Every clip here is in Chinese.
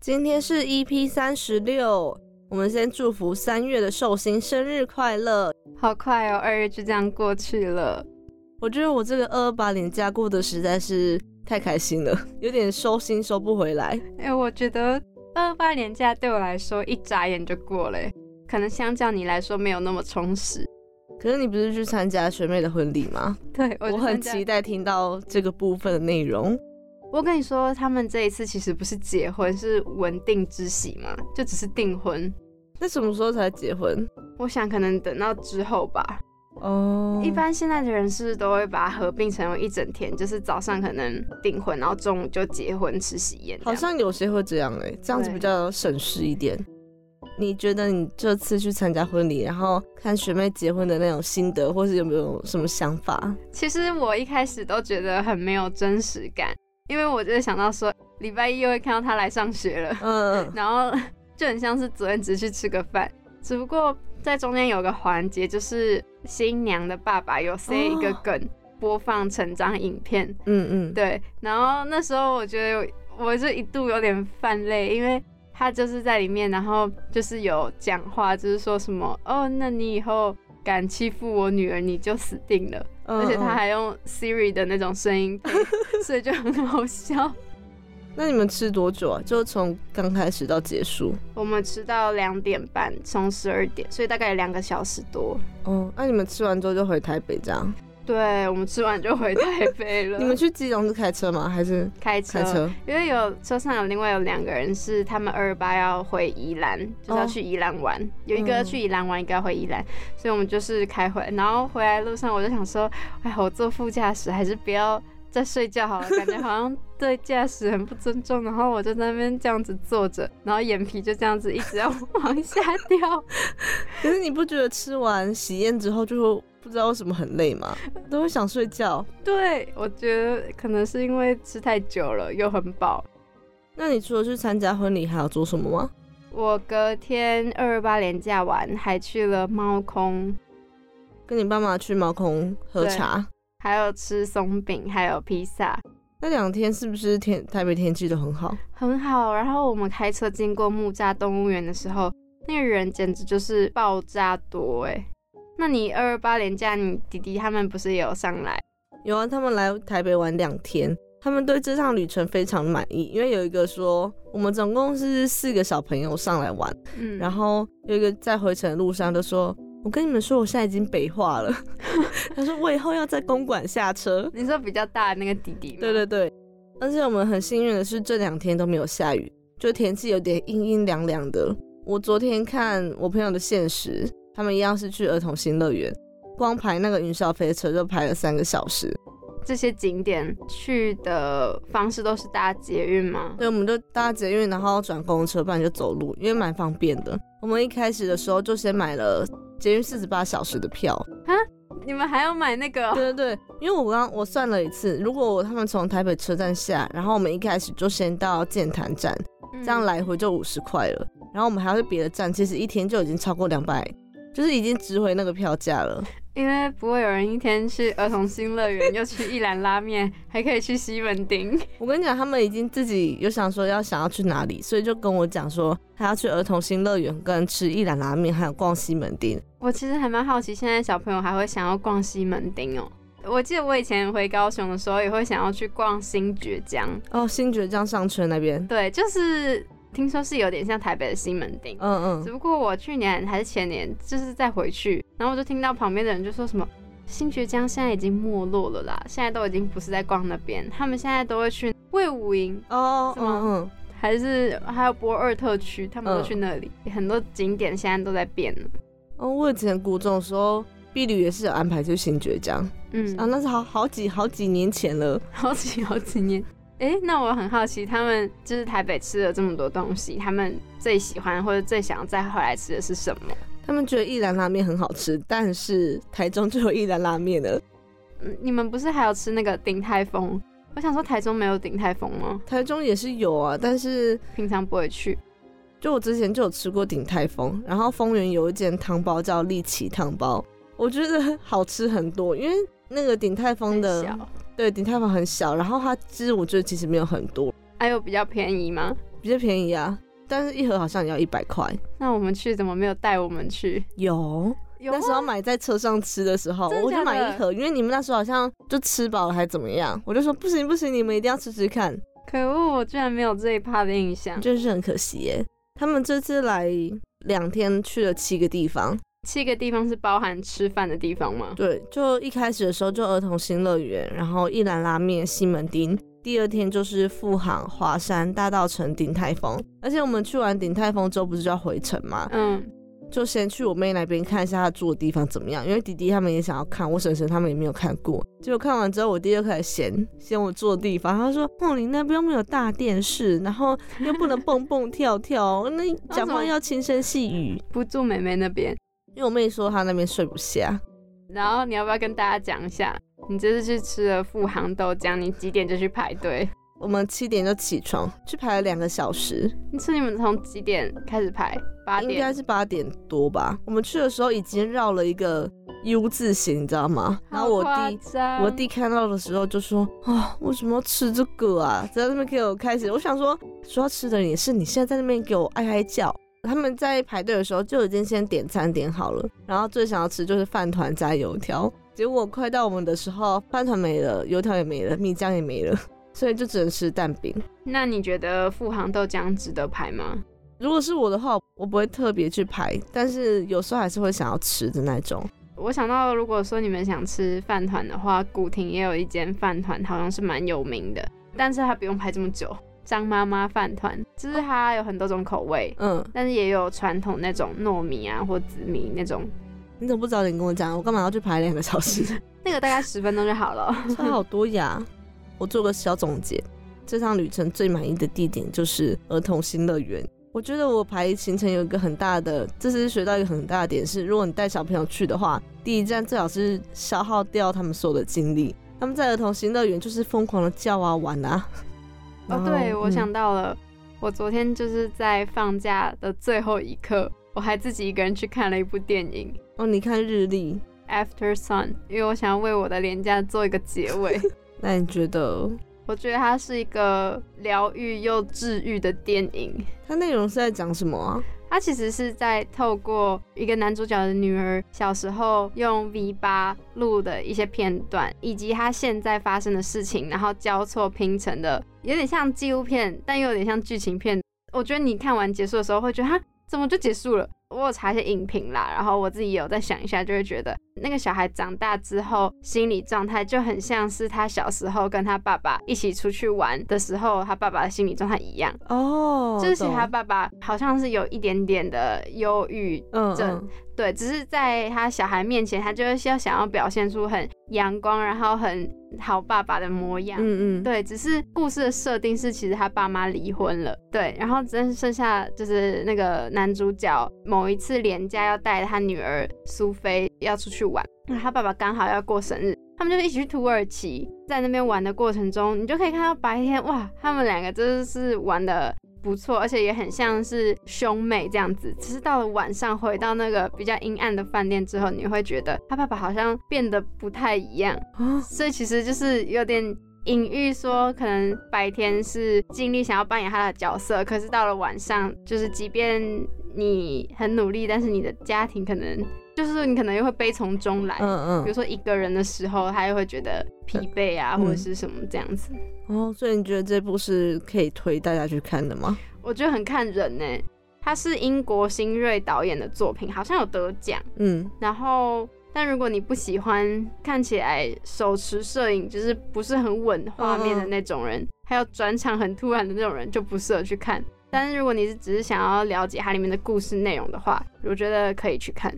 今天是 EP 三十六，我们先祝福三月的寿星生日快乐。好快哦，二月就这样过去了。我觉得我这个二二八年假过得实在是太开心了，有点收心收不回来。哎，我觉得二二八年假对我来说一眨眼就过了，可能相较你来说没有那么充实。可是你不是去参加学妹的婚礼吗？对，我很期待听到这个部分的内容。我跟你说，他们这一次其实不是结婚，是稳定之喜嘛，就只是订婚。那什么时候才结婚？我想可能等到之后吧。哦，一般现在的人是都会把它合并成为一整天，就是早上可能订婚，然后中午就结婚吃喜宴。好像有些会这样哎，这样子比较省事一点。你觉得你这次去参加婚礼，然后看学妹结婚的那种心得，或是有没有什么想法？其实我一开始都觉得很没有真实感。因为我就是想到说，礼拜一又会看到他来上学了，嗯，然后就很像是昨天只是去吃个饭，只不过在中间有个环节，就是新娘的爸爸有塞一个梗，播放成张影片，嗯嗯，对，然后那时候我觉得我就一度有点泛泪，因为他就是在里面，然后就是有讲话，就是说什么哦，那你以后敢欺负我女儿，你就死定了。而且他还用 Siri 的那种声音，所以就很好笑。那你们吃多久啊？就从刚开始到结束？我们吃到两点半，从十二点，所以大概两个小时多。哦，那你们吃完之后就回台北这样？对，我们吃完就回台北了。你们去基隆是开车吗？还是开车？开车，因为有车上有另外有两个人是他们二二八要回宜兰，就是要去宜兰玩。有一个去宜兰玩，一个要回宜兰，所以我们就是开回。然后回来路上我就想说，哎，我坐副驾驶还是不要再睡觉好了，感觉好像对驾驶很不尊重。然后我就在那边这样子坐着，然后眼皮就这样子一直要 往下掉。可是你不觉得吃完喜宴之后就？不知道为什么很累吗？都会想睡觉。对，我觉得可能是因为吃太久了，又很饱。那你除了去参加婚礼，还要做什么吗？我隔天二二八连假完，还去了猫空，跟你爸妈去猫空喝茶，还有吃松饼，还有披萨。那两天是不是天台北天气都很好？很好。然后我们开车经过木栅动物园的时候，那个人简直就是爆炸多哎。那你二二八连假，你弟弟他们不是也有上来？有啊，他们来台北玩两天，他们对这趟旅程非常满意。因为有一个说，我们总共是四个小朋友上来玩，嗯，然后有一个在回程的路上就说：“我跟你们说，我现在已经北化了。”他说：“我以后要在公馆下车。”你说比较大的那个弟弟？对对对。而且我们很幸运的是，这两天都没有下雨，就天气有点阴阴凉凉的。我昨天看我朋友的现实。他们一样是去儿童新乐园，光排那个云霄飞车就排了三个小时。这些景点去的方式都是搭捷运吗？对，我们就搭捷运，然后转公车，不然就走路，因为蛮方便的。我们一开始的时候就先买了捷运四十八小时的票啊！你们还要买那个？对对对，因为我刚我算了一次，如果他们从台北车站下，然后我们一开始就先到建潭站，这样来回就五十块了。然后我们还要去别的站，其实一天就已经超过两百。就是已经值回那个票价了，因为不会有人一天去儿童新乐园，又去一兰拉面，还可以去西门町。我跟你讲，他们已经自己有想说要想要去哪里，所以就跟我讲说，他要去儿童新乐园，跟吃一兰拉面，还有逛西门町。我其实还蛮好奇，现在小朋友还会想要逛西门町哦。我记得我以前回高雄的时候，也会想要去逛新爵江哦，新爵江商圈那边。对，就是。听说是有点像台北的西门町，嗯嗯，只不过我去年还是前年，就是再回去，然后我就听到旁边的人就说什么新爵江现在已经没落了啦，现在都已经不是在逛那边，他们现在都会去魏武营哦，嗯嗯，还是还有博二特区，他们都去那里，很多景点现在都在变了。哦，我以前古中的时候，碧旅也是有安排去新觉江，嗯。啊，那是好好几好几年前了，好几好几年。哎，那我很好奇，他们就是台北吃了这么多东西，他们最喜欢或者最想要再回来吃的是什么？他们觉得一兰拉面很好吃，但是台中就有一兰拉面了。嗯，你们不是还有吃那个鼎泰丰？我想说台中没有鼎泰丰吗？台中也是有啊，但是平常不会去。就我之前就有吃过鼎泰丰，然后丰原有一间汤包叫利奇汤包，我觉得好吃很多，因为那个鼎泰丰的。对，鼎泰丰很小，然后它汁我觉得其实没有很多，还有比较便宜吗？比较便宜啊，但是一盒好像也要一百块。那我们去怎么没有带我们去？有，那时候买在车上吃的时候，我就买一盒，因为你们那时候好像就吃饱了还怎么样，我就说不行不行，你们一定要吃吃看。可恶，我居然没有这一趴的印象，真是很可惜耶。他们这次来两天，去了七个地方。七个地方是包含吃饭的地方吗？对，就一开始的时候就儿童新乐园，然后一兰拉面、西门町。第二天就是富航、华山、大道城、鼎泰丰。而且我们去完鼎泰丰之后，不是就要回城吗？嗯。就先去我妹那边看一下她住的地方怎么样，因为弟弟他们也想要看，我婶婶他们也没有看过。结果看完之后，我弟又开始嫌嫌我住的地方，他说：“哦，你那边没有大电视，然后又不能蹦蹦跳跳，那 讲话要轻声细语。”不住妹妹那边，因为我妹说她那边睡不下。然后你要不要跟大家讲一下，你这次去吃了富航豆浆，你几点就去排队？我们七点就起床，去排了两个小时。你是你们从几点开始排？八点？应该是八点多吧。我们去的时候已经绕了一个 U 字形，你知道吗？然后我弟，我弟看到的时候就说：“啊，为什么要吃这个啊？在那边给我开始。”我想说，说要吃的也是你现在在那边给我哀哀叫。他们在排队的时候就已经先点餐点好了，然后最想要吃就是饭团加油条。结果快到我们的时候，饭团没了，油条也没了，米浆也没了。所以就只能吃蛋饼。那你觉得富航豆浆值得排吗？如果是我的话，我不会特别去排，但是有时候还是会想要吃的那种。我想到，如果说你们想吃饭团的话，古亭也有一间饭团，好像是蛮有名的，但是它不用排这么久。张妈妈饭团就是它有很多种口味，嗯，但是也有传统那种糯米啊或紫米那种。你怎么不早点跟我讲？我干嘛要去排两个小时？那个大概十分钟就好了。差好多呀。我做个小总结，这趟旅程最满意的地点就是儿童新乐园。我觉得我排行程有一个很大的，这是学到一个很大的点是，如果你带小朋友去的话，第一站最好是消耗掉他们所有的精力。他们在儿童新乐园就是疯狂的叫啊玩啊。哦，对，我想到了，我昨天就是在放假的最后一刻，我还自己一个人去看了一部电影。哦，你看日历，After Sun，因为我想要为我的廉价做一个结尾。那你觉得？我觉得它是一个疗愈又治愈的电影。它内容是在讲什么啊？它其实是在透过一个男主角的女儿小时候用 V 八录的一些片段，以及他现在发生的事情，然后交错拼成的，有点像纪录片，但又有点像剧情片。我觉得你看完结束的时候会觉得，哈，怎么就结束了？我有查一些影评啦，然后我自己有在想一下，就会觉得那个小孩长大之后心理状态就很像是他小时候跟他爸爸一起出去玩的时候，他爸爸的心理状态一样哦，就是他爸爸好像是有一点点的忧郁症。对，只是在他小孩面前，他就是要想要表现出很阳光，然后很好爸爸的模样。嗯嗯，对，只是故事的设定是，其实他爸妈离婚了。对，然后只剩下就是那个男主角某一次连假要带他女儿苏菲要出去玩，那他爸爸刚好要过生日，他们就一起去土耳其，在那边玩的过程中，你就可以看到白天哇，他们两个真的是玩的。不错，而且也很像是兄妹这样子。只是到了晚上，回到那个比较阴暗的饭店之后，你会觉得他爸爸好像变得不太一样。所以其实就是有点隐喻说，可能白天是尽力想要扮演他的角色，可是到了晚上，就是即便你很努力，但是你的家庭可能就是你可能又会悲从中来。嗯嗯。比如说一个人的时候，他又会觉得疲惫啊，或者是什么这样子。哦，所以你觉得这部是可以推大家去看的吗？我觉得很看人呢。他是英国新锐导演的作品，好像有得奖。嗯，然后，但如果你不喜欢看起来手持摄影就是不是很稳画面的那种人，还有转场很突然的那种人，就不适合去看。但是如果你是只是想要了解它里面的故事内容的话，我觉得可以去看。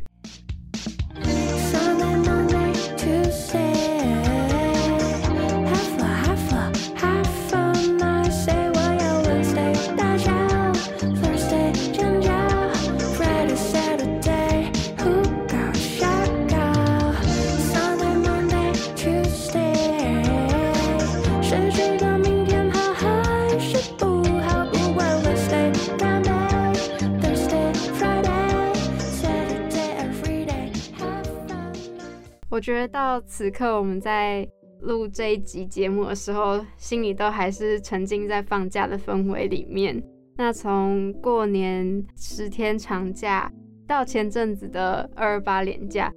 我觉得到此刻，我们在录这一集节目的时候，心里都还是沉浸在放假的氛围里面。那从过年十天长假到前阵子的二二八连假，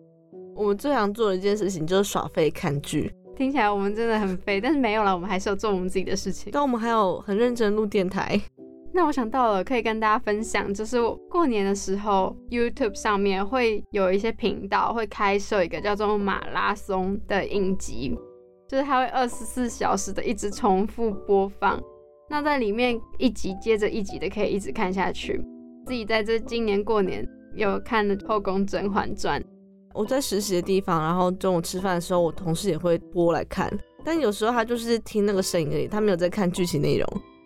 我们最常做的一件事情就是耍废看剧。听起来我们真的很废，但是没有了，我们还是有做我们自己的事情。但我们还有很认真录电台。那我想到了，可以跟大家分享，就是我过年的时候，YouTube 上面会有一些频道会开设一个叫做马拉松的影集，就是它会二十四小时的一直重复播放。那在里面一集接着一集的可以一直看下去。自己在这今年过年有看的《后宫甄嬛传》。我在实习的地方，然后中午吃饭的时候，我同事也会播来看，但有时候他就是听那个声音而已，他没有在看剧情内容。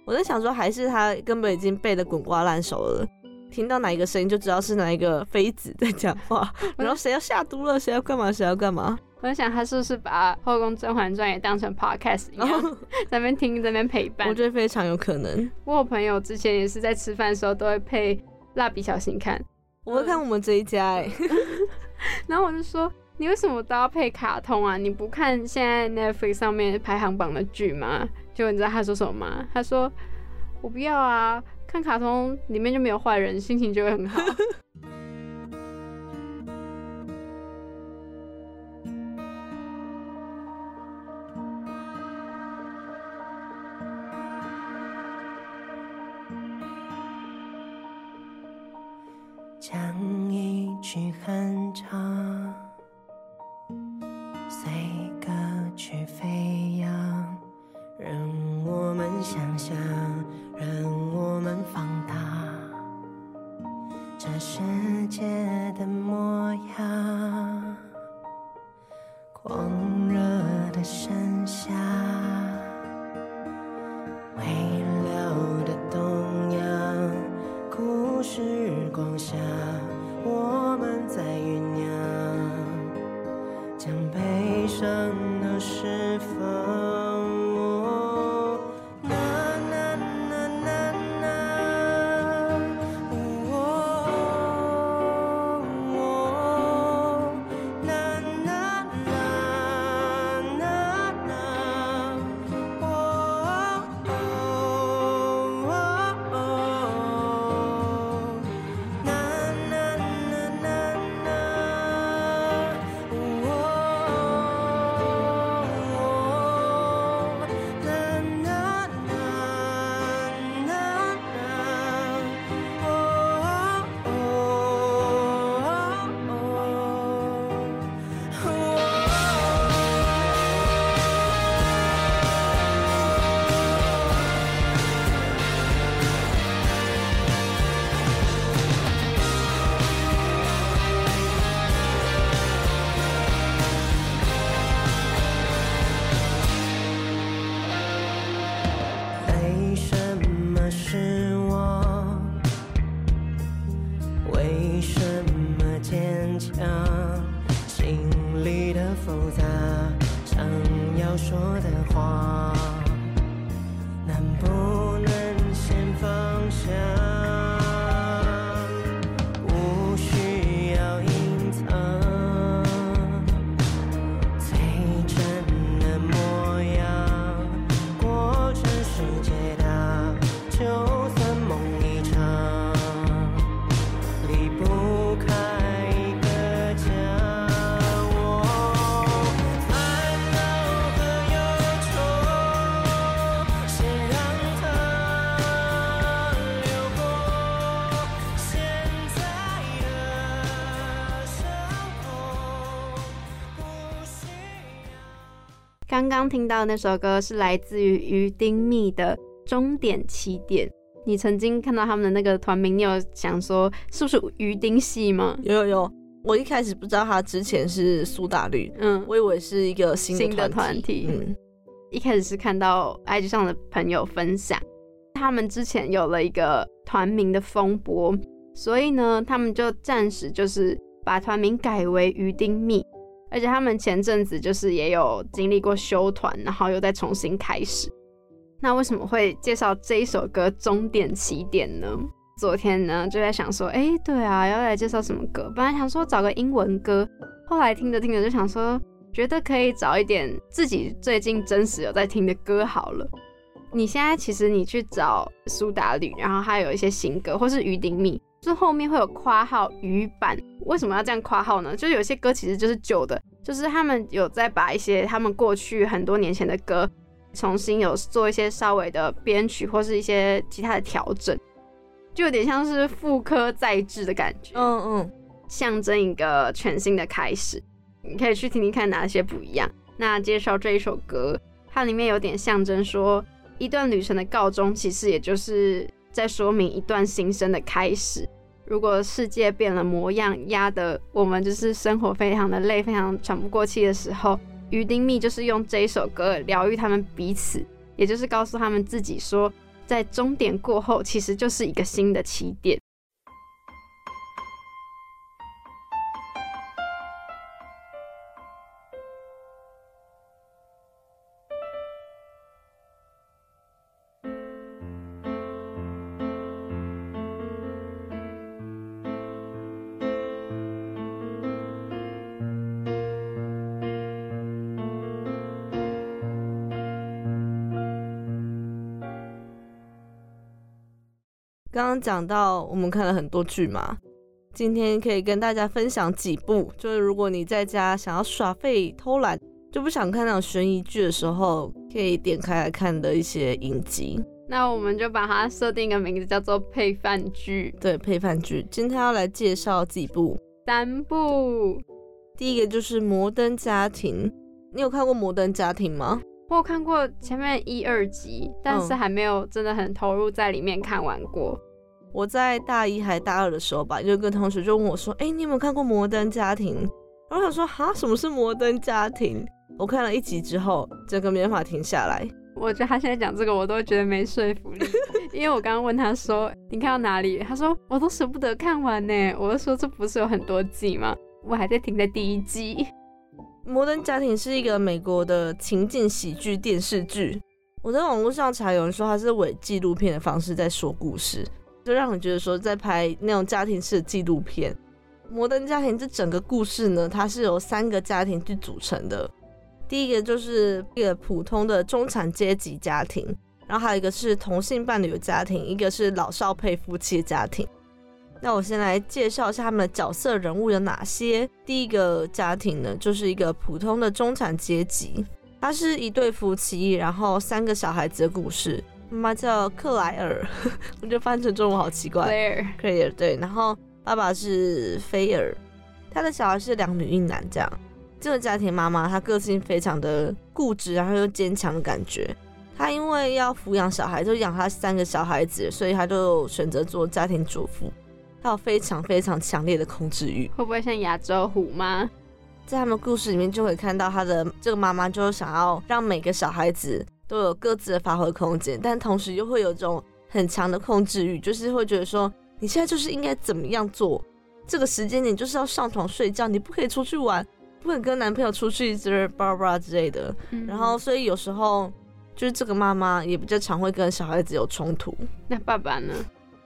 我在想说，还是他根本已经背得滚瓜烂熟了，听到哪一个声音就知道是哪一个妃子在讲话，然后谁要下毒了，谁要干嘛，谁要干嘛。我在想，他是不是把《后宫甄嬛传》也当成 podcast 一样，在那边听，在那边陪伴？我觉得非常有可能。我有朋友之前也是在吃饭的时候都会配《蜡笔小新》看，我会看我们这一家哎，然后我就说，你为什么都要配卡通啊？你不看现在 Netflix 上面排行榜的剧吗？就你知道他说什么吗？他说我不要啊，看卡通里面就没有坏人，心情就会很好。讲一句哼唱，生。刚刚听到那首歌是来自于于丁密的《终点起点》。你曾经看到他们的那个团名，你有想说是不是于丁系吗？有有有，我一开始不知道他之前是苏打绿，嗯，我以为是一个新的团体。嗯，一开始是看到 IG 上的朋友分享，他们之前有了一个团名的风波，所以呢，他们就暂时就是把团名改为于丁密。而且他们前阵子就是也有经历过休团，然后又再重新开始。那为什么会介绍这一首歌《终点起点》呢？昨天呢就在想说，哎，对啊，要来介绍什么歌？本来想说找个英文歌，后来听着听着就想说，觉得可以找一点自己最近真实有在听的歌好了。你现在其实你去找苏打绿，然后还有一些新歌，或是于丁密，就后面会有括号语版。为什么要这样括号呢？就有些歌其实就是旧的，就是他们有在把一些他们过去很多年前的歌，重新有做一些稍微的编曲或是一些其他的调整，就有点像是复刻再制的感觉。嗯嗯，象征一个全新的开始。你可以去听听看哪些不一样。那介绍这一首歌，它里面有点象征说。一段旅程的告终，其实也就是在说明一段新生的开始。如果世界变了模样，压得我们就是生活非常的累，非常喘不过气的时候，于丁密就是用这一首歌疗愈他们彼此，也就是告诉他们自己说，在终点过后，其实就是一个新的起点。讲到我们看了很多剧嘛，今天可以跟大家分享几部，就是如果你在家想要耍废偷懒，就不想看那种悬疑剧的时候，可以点开来看的一些影集。那我们就把它设定一个名字，叫做配饭剧。对，配饭剧。今天要来介绍几部，三部。第一个就是《摩登家庭》，你有看过《摩登家庭》吗？我有看过前面一二集，但是还没有真的很投入在里面看完过。我在大一还大二的时候吧，有一个同学就问我说：“哎，你有没有看过《摩登家庭》？”然后想说：“哈，什么是摩登家庭？”我看了一集之后，整个没法停下来。我觉得他现在讲这个，我都觉得没说服力，因为我刚刚问他说：“你看到哪里？”他说：“我都舍不得看完呢。”我就说：“这不是有很多季吗？我还在停在第一季。”《摩登家庭》是一个美国的情景喜剧电视剧。我在网络上查，有人说它是伪纪录片的方式在说故事。就让你觉得说在拍那种家庭式的纪录片，《摩登家庭》这整个故事呢，它是由三个家庭去组成的。第一个就是一个普通的中产阶级家庭，然后还有一个是同性伴侣的家庭，一个是老少配夫妻的家庭。那我先来介绍一下他们的角色人物有哪些。第一个家庭呢，就是一个普通的中产阶级，它是一对夫妻，然后三个小孩子的故事。妈妈叫克莱尔，我觉得翻成中文好奇怪。克莱尔，对。然后爸爸是菲尔，他的小孩是两女一男，这样。这个家庭妈妈她个性非常的固执，然后又坚强的感觉。她因为要抚养小孩，就养他三个小孩子，所以她就选择做家庭主妇。她有非常非常强烈的控制欲。会不会像亚洲虎妈？在他们故事里面就会看到她的这个妈妈，就想要让每个小孩子。都有各自的发挥空间，但同时又会有一种很强的控制欲，就是会觉得说你现在就是应该怎么样做，这个时间点就是要上床睡觉，你不可以出去玩，不可以跟男朋友出去之巴拉巴拉之类的。然后，所以有时候就是这个妈妈也比较常会跟小孩子有冲突。那爸爸呢？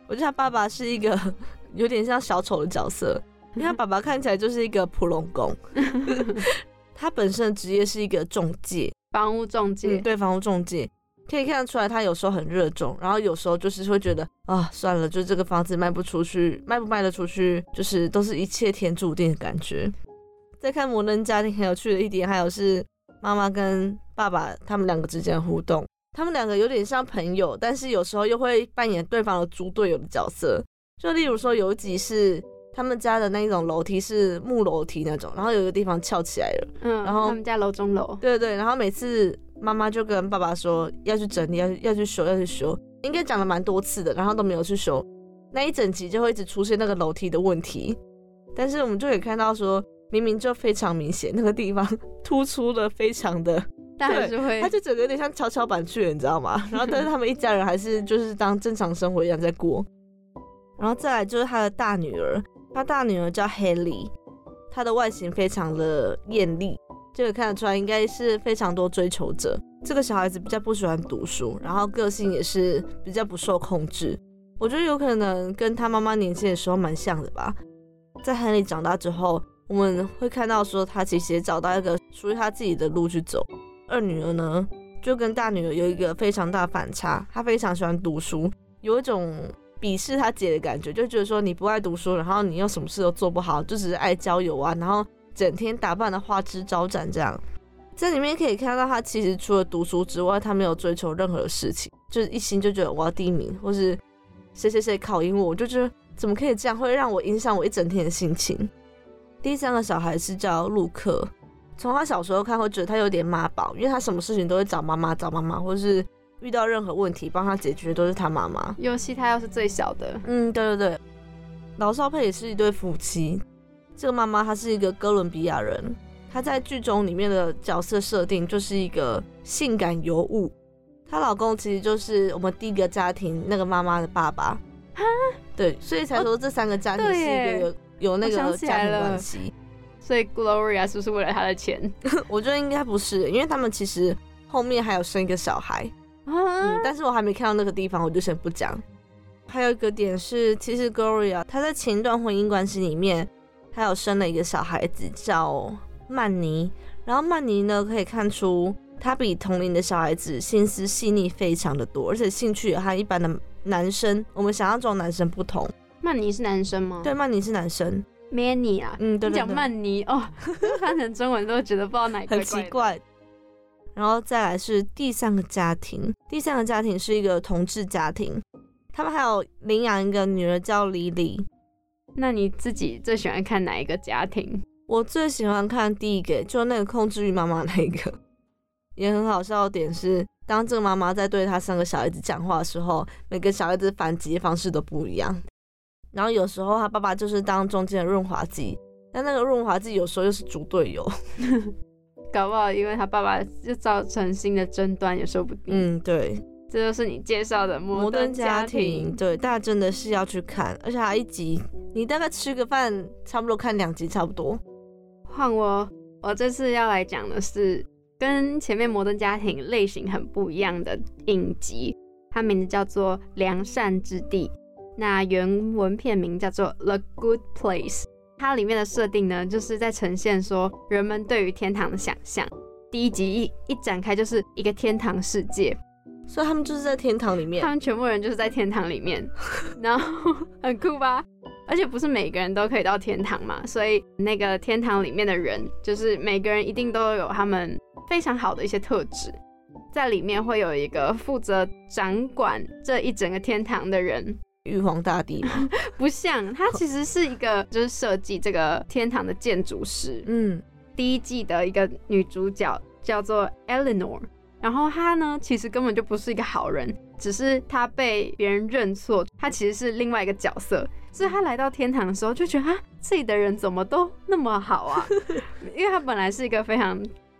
我觉得他爸爸是一个 有点像小丑的角色，因为他爸爸看起来就是一个普龙公 他本身的职业是一个中介。房屋中介，对房屋中介可以看得出来，他有时候很热衷，然后有时候就是会觉得啊，算了，就这个房子卖不出去，卖不卖得出去，就是都是一切天注定的感觉。再看摩登家庭很有趣的一点，还有是妈妈跟爸爸他们两个之间的互动，他们两个有点像朋友，但是有时候又会扮演对方的猪队友的角色。就例如说有一集是。他们家的那种楼梯是木楼梯那种，然后有一个地方翘起来了。嗯，然后他们家楼中楼。对对对，然后每次妈妈就跟爸爸说要去整理，要要去修，要去修，应该讲了蛮多次的，然后都没有去修。那一整集就会一直出现那个楼梯的问题，但是我们就可以看到说，明明就非常明显，那个地方 突出的非常的，但还是会，它就整个有点像跷跷板去了，你知道吗？然后但是他们一家人还是就是当正常生活一样在过。然后再来就是他的大女儿。他大女儿叫 Haley，她的外形非常的艳丽，这个看得出来应该是非常多追求者。这个小孩子比较不喜欢读书，然后个性也是比较不受控制。我觉得有可能跟他妈妈年轻的时候蛮像的吧。在 Haley 长大之后，我们会看到说他其实也找到一个属于他自己的路去走。二女儿呢，就跟大女儿有一个非常大反差。她非常喜欢读书，有一种鄙视他姐的感觉，就觉得说你不爱读书，然后你又什么事都做不好，就只是爱交友啊，然后整天打扮的花枝招展这样。在里面可以看到，他其实除了读书之外，他没有追求任何事情，就是一心就觉得我要第一名，或是谁谁谁考赢我，我就觉得怎么可以这样，会让我影响我一整天的心情。第三个小孩是叫陆克，从他小时候看会觉得他有点妈宝，因为他什么事情都会找妈妈，找妈妈，或是遇到任何问题帮他解决都是他妈妈。游戏他又是最小的，嗯，对对对。老少配也是一对夫妻，这个妈妈她是一个哥伦比亚人，她在剧中里面的角色设定就是一个性感尤物，她老公其实就是我们第一个家庭那个妈妈的爸爸。对，所以才说这三个家庭是一个有。有那个家庭关系，所以 Gloria 是不是为了他的钱？我觉得应该不是，因为他们其实后面还有生一个小孩，嗯，但是我还没看到那个地方，我就先不讲。还有一个点是，其实 Gloria 她在前一段婚姻关系里面，她有生了一个小孩子叫曼尼，然后曼尼呢可以看出他比同龄的小孩子心思细腻非常的多，而且兴趣也和一般的男生，我们想象中男生不同。曼尼是男生吗？对，曼尼是男生。Manny 啊，嗯，对讲曼尼哦，翻成中文都觉得不知道哪个很奇怪。然后再来是第三个家庭，第三个家庭是一个同志家庭，他们还有领养一个女儿叫莉莉。那你自己最喜欢看哪一个家庭？我最喜欢看第一个，就那个控制欲妈妈那一个，也很好笑的点是，当这个妈妈在对她三个小孩子讲话的时候，每个小孩子反击的方式都不一样。然后有时候他爸爸就是当中间的润滑剂，但那个润滑剂有时候又是猪队友，搞不好因为他爸爸就造成新的争端也说不定。嗯，对，这就是你介绍的摩登家庭。对，大家真的是要去看，而且还一集你大概吃个饭，差不多看两集差不多。换我，我这次要来讲的是跟前面摩登家庭类型很不一样的影集，它名字叫做《良善之地》。那原文片名叫做《The Good Place》，它里面的设定呢，就是在呈现说人们对于天堂的想象。第一集一一展开就是一个天堂世界，所以他们就是在天堂里面，他们全部人就是在天堂里面，然后很酷吧？而且不是每个人都可以到天堂嘛，所以那个天堂里面的人，就是每个人一定都有他们非常好的一些特质，在里面会有一个负责掌管这一整个天堂的人。玉皇大帝 不像，他其实是一个就是设计这个天堂的建筑师。嗯，第一季的一个女主角叫做 Eleanor，然后她呢其实根本就不是一个好人，只是她被别人认错，她其实是另外一个角色。所以她来到天堂的时候就觉得啊，这里的人怎么都那么好啊？因为她本来是一个非常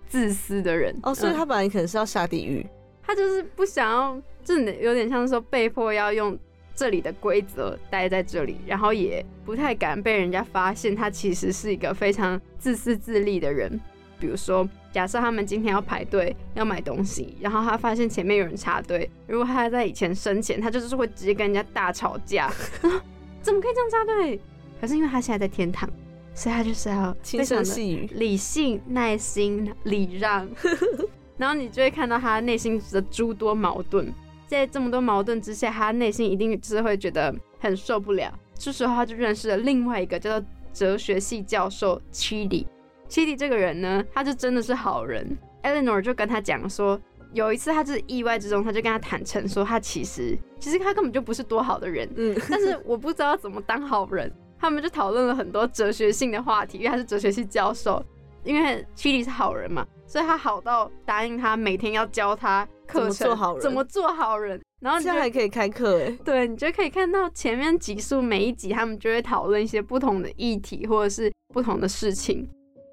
自私的人哦，所以她本来可能是要下地狱，她就是不想要，就有点像是说被迫要用。这里的规则待在这里，然后也不太敢被人家发现他其实是一个非常自私自利的人。比如说，假设他们今天要排队要买东西，然后他发现前面有人插队，如果他在以前生前，他就是会直接跟人家大吵架，怎么可以这样插队？可是因为他现在在天堂，所以他就是要轻声细语、理性、耐心、礼让，然后你就会看到他内心的诸多矛盾。在这么多矛盾之下，他内心一定是会觉得很受不了。这时候他就认识了另外一个叫做哲学系教授 Chidi。Chidi 这个人呢，他就真的是好人。Eleanor 就跟他讲说，有一次他就是意外之中，他就跟他坦诚说，他其实其实他根本就不是多好的人。嗯，但是我不知道怎么当好人。他们就讨论了很多哲学性的话题，因为他是哲学系教授。因为 Chidi 是好人嘛，所以他好到答应他每天要教他。课程怎么做好人？然后现在还可以开课哎，对你就可以看到前面几数每一集他们就会讨论一些不同的议题或者是不同的事情，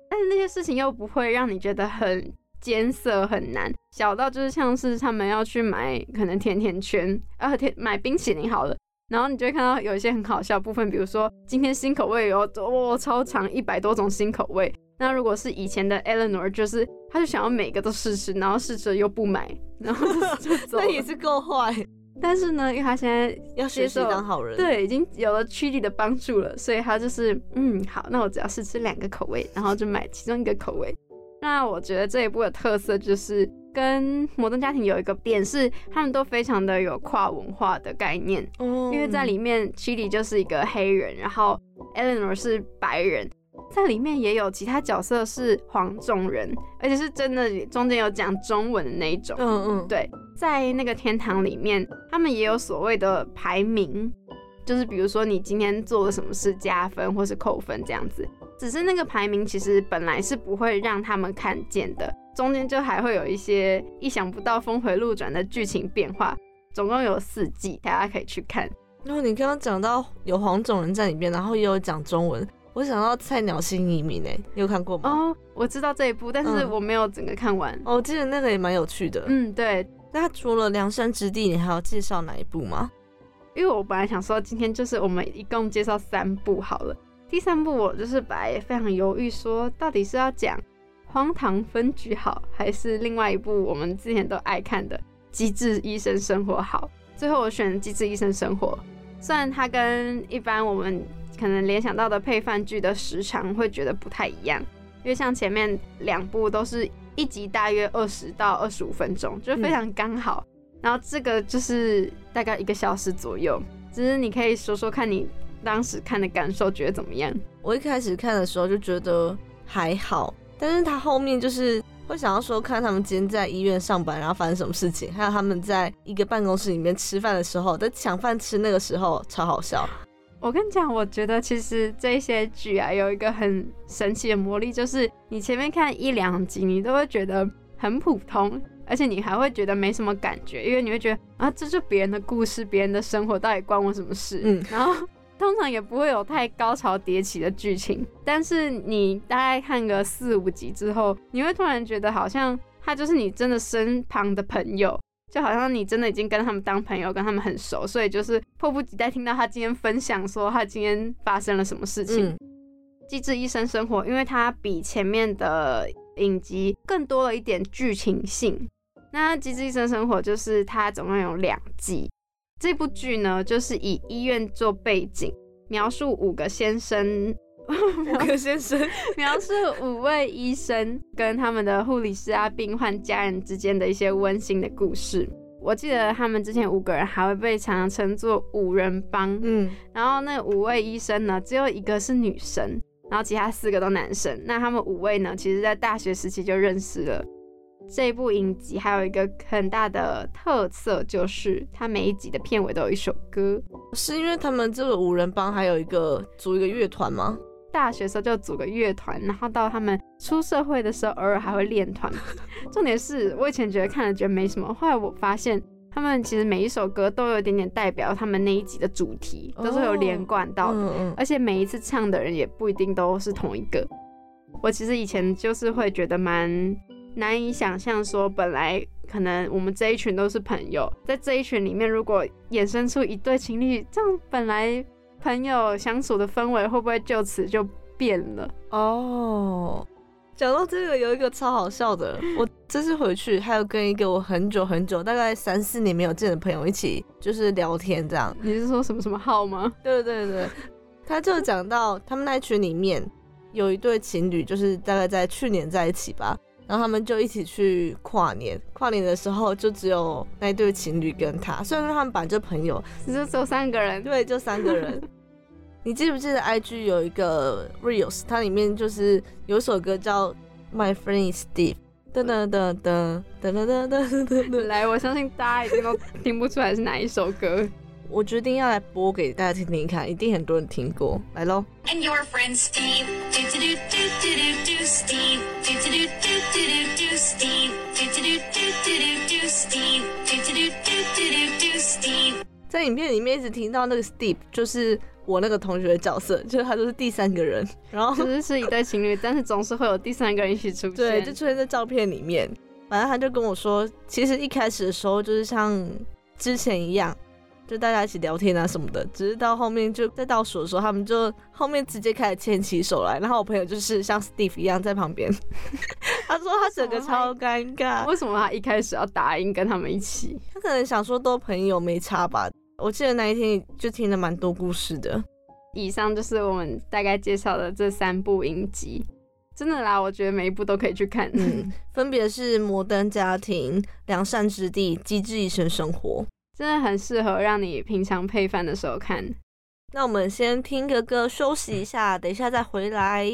但是那些事情又不会让你觉得很艰涩很难，小到就是像是他们要去买可能甜甜圈啊甜买冰淇淋好了，然后你就会看到有一些很好笑部分，比如说今天新口味有哦超长一百多种新口味。那如果是以前的 Eleanor，就是他就想要每个都试吃，然后试着又不买，然后就走。那也是够坏。但是呢，因为他现在要接受当好人，对，已经有了 c h i 的帮助了，所以他就是嗯，好，那我只要试吃两个口味，然后就买其中一个口味。那我觉得这一部的特色就是跟摩登家庭有一个点是，他们都非常的有跨文化的概念，哦因为在里面 Chili 就是一个黑人，然后 Eleanor 是白人，在里面也有其他角色是黄种人，而且是真的中间有讲中文的那一种。嗯嗯，对，在那个天堂里面，他们也有所谓的排名，就是比如说你今天做了什么事加分或是扣分这样子。只是那个排名其实本来是不会让他们看见的，中间就还会有一些意想不到、峰回路转的剧情变化。总共有四季，大家可以去看。然后你刚刚讲到有黄种人在里面，然后也有讲中文，我想到《菜鸟新移民》诶，你有看过吗？哦，我知道这一部，但是我没有整个看完。哦，我记得那个也蛮有趣的。嗯，对。那除了《梁山之地》，你还要介绍哪一部吗？因为我本来想说，今天就是我们一共介绍三部好了。第三部我就是本来也非常犹豫，说到底是要讲《荒唐分局》好，还是另外一部我们之前都爱看的《机智医生生活》好。最后我选《机智医生生活》，虽然它跟一般我们可能联想到的配饭剧的时长会觉得不太一样，因为像前面两部都是一集大约二十到二十五分钟，就非常刚好。然后这个就是大概一个小时左右，只是你可以说说看你。当时看的感受觉得怎么样？我一开始看的时候就觉得还好，但是他后面就是会想要说看他们今天在医院上班，然后发生什么事情，还有他们在一个办公室里面吃饭的时候，在抢饭吃那个时候超好笑。我跟你讲，我觉得其实这些剧啊有一个很神奇的魔力，就是你前面看一两集，你都会觉得很普通，而且你还会觉得没什么感觉，因为你会觉得啊，这是别人的故事，别人的生活到底关我什么事？嗯，然后。通常也不会有太高潮迭起的剧情，但是你大概看个四五集之后，你会突然觉得好像他就是你真的身旁的朋友，就好像你真的已经跟他们当朋友，跟他们很熟，所以就是迫不及待听到他今天分享说他今天发生了什么事情。机智医生生活，因为它比前面的影集更多了一点剧情性。那机智医生生活就是它总共有两季。这部剧呢，就是以医院做背景，描述五个先生，五个先生，描述五位医生跟他们的护理师啊、病患家人之间的一些温馨的故事。我记得他们之前五个人还会被常常称作五人帮，嗯，然后那五位医生呢，只有一个是女生，然后其他四个都男生。那他们五位呢，其实在大学时期就认识了。这部影集还有一个很大的特色，就是它每一集的片尾都有一首歌。是因为他们这个五人帮还有一个组一个乐团吗？大学时候就组个乐团，然后到他们出社会的时候，偶尔还会练团。重点是我以前觉得看了觉得没什么，后来我发现他们其实每一首歌都有一点点代表他们那一集的主题，都是有连贯到的，而且每一次唱的人也不一定都是同一个。我其实以前就是会觉得蛮。难以想象，说本来可能我们这一群都是朋友，在这一群里面，如果衍生出一对情侣，这样本来朋友相处的氛围会不会就此就变了？哦，讲到这个，有一个超好笑的，我这次回去还有跟一个我很久很久，大概三四年没有见的朋友一起就是聊天，这样。你是说什么什么号吗？对对对对，他就讲到他们那群里面有一对情侣，就是大概在去年在一起吧。然后他们就一起去跨年，跨年的时候就只有那对情侣跟他，虽然说他们本来就朋友，只是只有三个人，对，就三个人。你记不记得 IG 有一个 Reels，它里面就是有一首歌叫 My Friend Steve，噔噔噔噔噔噔噔噔，来，我相信大家一定都听不出来是哪一首歌。我决定要来播给大家听听看，一定很多人听过，来喽。在影片里面一直听到那个 Steve，就是我那个同学的角色，就是他就是第三个人，然后就是是一对情侣，但是总是会有第三个人一起出现，对，就出现在照片里面。反正他就跟我说，其实一开始的时候就是像之前一样。就大家一起聊天啊什么的，只是到后面就在倒数的时候，他们就后面直接开始牵起手来，然后我朋友就是像 Steve 一样在旁边，他说他整个超尴尬。为什么他一开始要答应跟他们一起？他可能想说多朋友没差吧。我记得那一天就听了蛮多故事的。以上就是我们大概介绍的这三部影集。真的啦，我觉得每一部都可以去看。嗯，分别是《摩登家庭》《良善之地》《机智医生生活》，真的很适合让你平常配饭的时候看。那我们先听个歌休息一下，等一下再回来。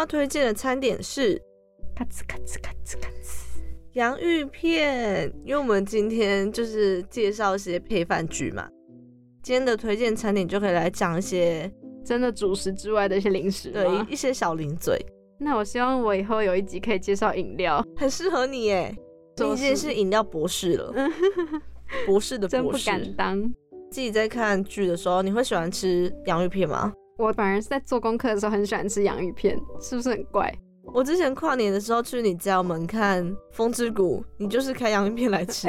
要推荐的餐点是咔哧咔哧咔哧咔哧洋芋片，因为我们今天就是介绍一些配饭剧嘛。今天的推荐餐点就可以来讲一些真的主食之外的一些零食，对一些小零嘴。那我希望我以后有一集可以介绍饮料，很适合你耶，你已经是饮料博士了，博士的博士。真不敢当。自己在看剧的时候，你会喜欢吃洋芋片吗？我反而是在做功课的时候很喜欢吃洋芋片，是不是很怪？我之前跨年的时候去你家门看《风之谷》，你就是开洋芋片来吃。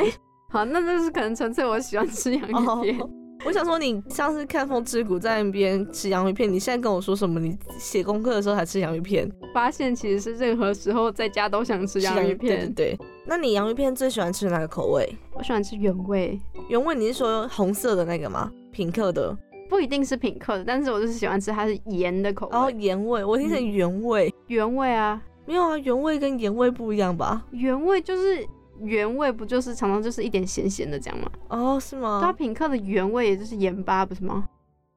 好，那就是可能纯粹我喜欢吃洋芋片。我想说，你上次看《风之谷》在那边吃洋芋片，你现在跟我说什么？你写功课的时候还吃洋芋片？发现其实是任何时候在家都想吃洋芋片。对，那你洋芋片最喜欢吃哪个口味？我喜欢吃原味。原味你是说红色的那个吗？品客的。不一定是品客的，但是我就是喜欢吃它是盐的口味。哦，盐味，我听成原味，原味啊，没有啊，原味跟盐味不一样吧？原味就是原味，不就是常常就是一点咸咸的这样吗？哦，是吗？它品客的原味也就是盐巴，不是吗？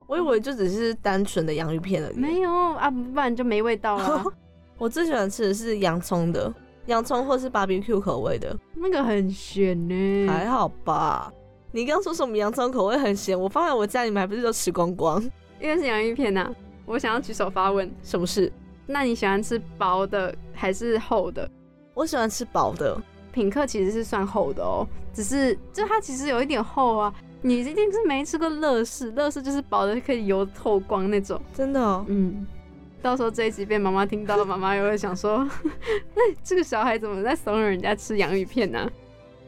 我以为就只是单纯的洋芋片而已。没有啊，不然就没味道了。我最喜欢吃的是洋葱的，洋葱或是 BBQ 口味的，那个很咸呢。还好吧。你刚说什么洋葱口味很咸？我放在我家里面还不是都吃光光？因为是洋芋片呐。我想要举手发问，什么事？那你喜欢吃薄的还是厚的？我喜欢吃薄的。品客其实是算厚的哦，只是就它其实有一点厚啊。你一定是没吃过乐事，乐事就是薄的可以油透光那种。真的？哦？嗯。到时候这一集被妈妈听到，妈妈又会想说：那，这个小孩怎么在怂恿人家吃洋芋片呢？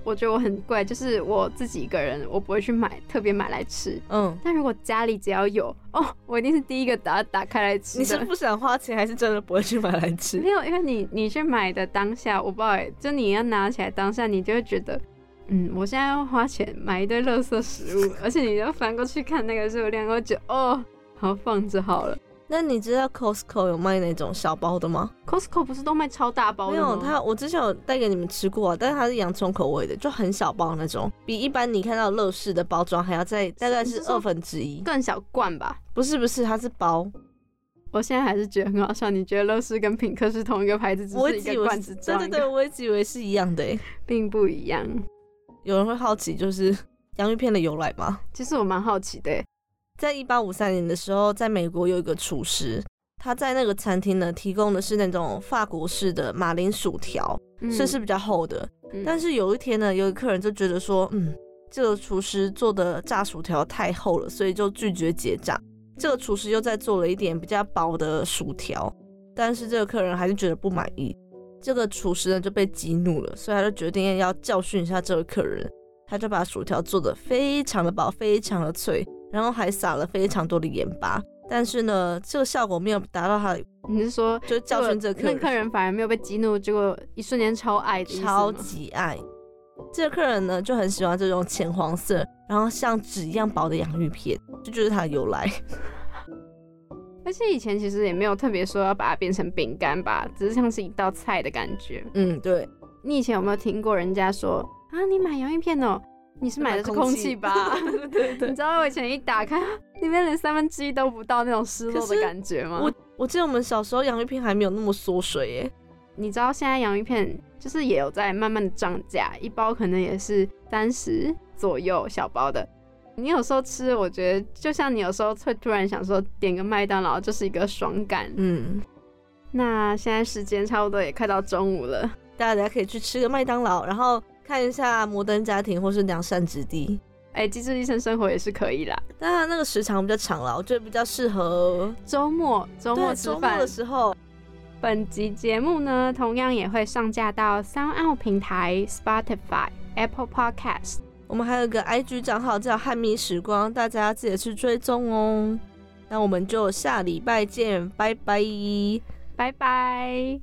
我觉得我很怪，就是我自己一个人，我不会去买特别买来吃。嗯，但如果家里只要有哦，我一定是第一个打打开来吃。你是不想花钱，还是真的不会去买来吃？没有，因为你你去买的当下，我不知道，就你要拿起来当下，你就会觉得，嗯，我现在要花钱买一堆垃圾食物，而且你要翻过去看那个热量，我觉得哦，好放着好了。那你知道 Costco 有卖那种小包的吗？Costco 不是都卖超大包的吗？没有，它我之前有带给你们吃过，啊但是它是洋葱口味的，就很小包那种，比一般你看到乐事的包装还要再大概是二分之一，更小罐吧？不是不是，它是包。我现在还是觉得很好笑，你觉得乐事跟品客是同一个牌子，只是一个罐子装？对对对，我一直以为是一样的，并不一样。有人会好奇，就是洋芋片的由来吗？其实我蛮好奇的，在一八五三年的时候，在美国有一个厨师。他在那个餐厅呢，提供的是那种法国式的马铃薯条，是是比较厚的。但是有一天呢，有一个客人就觉得说，嗯，这个厨师做的炸薯条太厚了，所以就拒绝结账。这个厨师又在做了一点比较薄的薯条，但是这个客人还是觉得不满意。这个厨师呢就被激怒了，所以他就决定要教训一下这位客人。他就把薯条做的非常的薄，非常的脆，然后还撒了非常多的盐巴。但是呢，这个效果没有达到他的。你是说，就教训这客人，那客人反而没有被激怒，结果一瞬间超爱，超级爱。这个客人呢，就很喜欢这种浅黄色，然后像纸一样薄的洋芋片，这就是它的由来。而且以前其实也没有特别说要把它变成饼干吧，只是像是一道菜的感觉。嗯，对。你以前有没有听过人家说啊，你买洋芋片哦？你是买的是空气吧？对对，你知道我以前一打开，里面连三分之一都不到那种失落的感觉吗？我我记得我们小时候洋芋片还没有那么缩水耶。你知道现在洋芋片就是也有在慢慢的涨价，一包可能也是三十左右小包的。你有时候吃，我觉得就像你有时候会突然想说点个麦当劳，就是一个爽感。嗯，那现在时间差不多也快到中午了，大家可以去吃个麦当劳，然后。看一下《摩登家庭》或是《良善之地》，哎，《机智医生生活》也是可以啦，但它那个时长比较长了，我觉得比较适合周末周末吃饭的时候。本集节目呢，同样也会上架到三奥平台、Spotify、Apple Podcast。我们还有个 IG 账号叫汉密时光，大家记得去追踪哦。那我们就下礼拜见，拜拜，拜拜。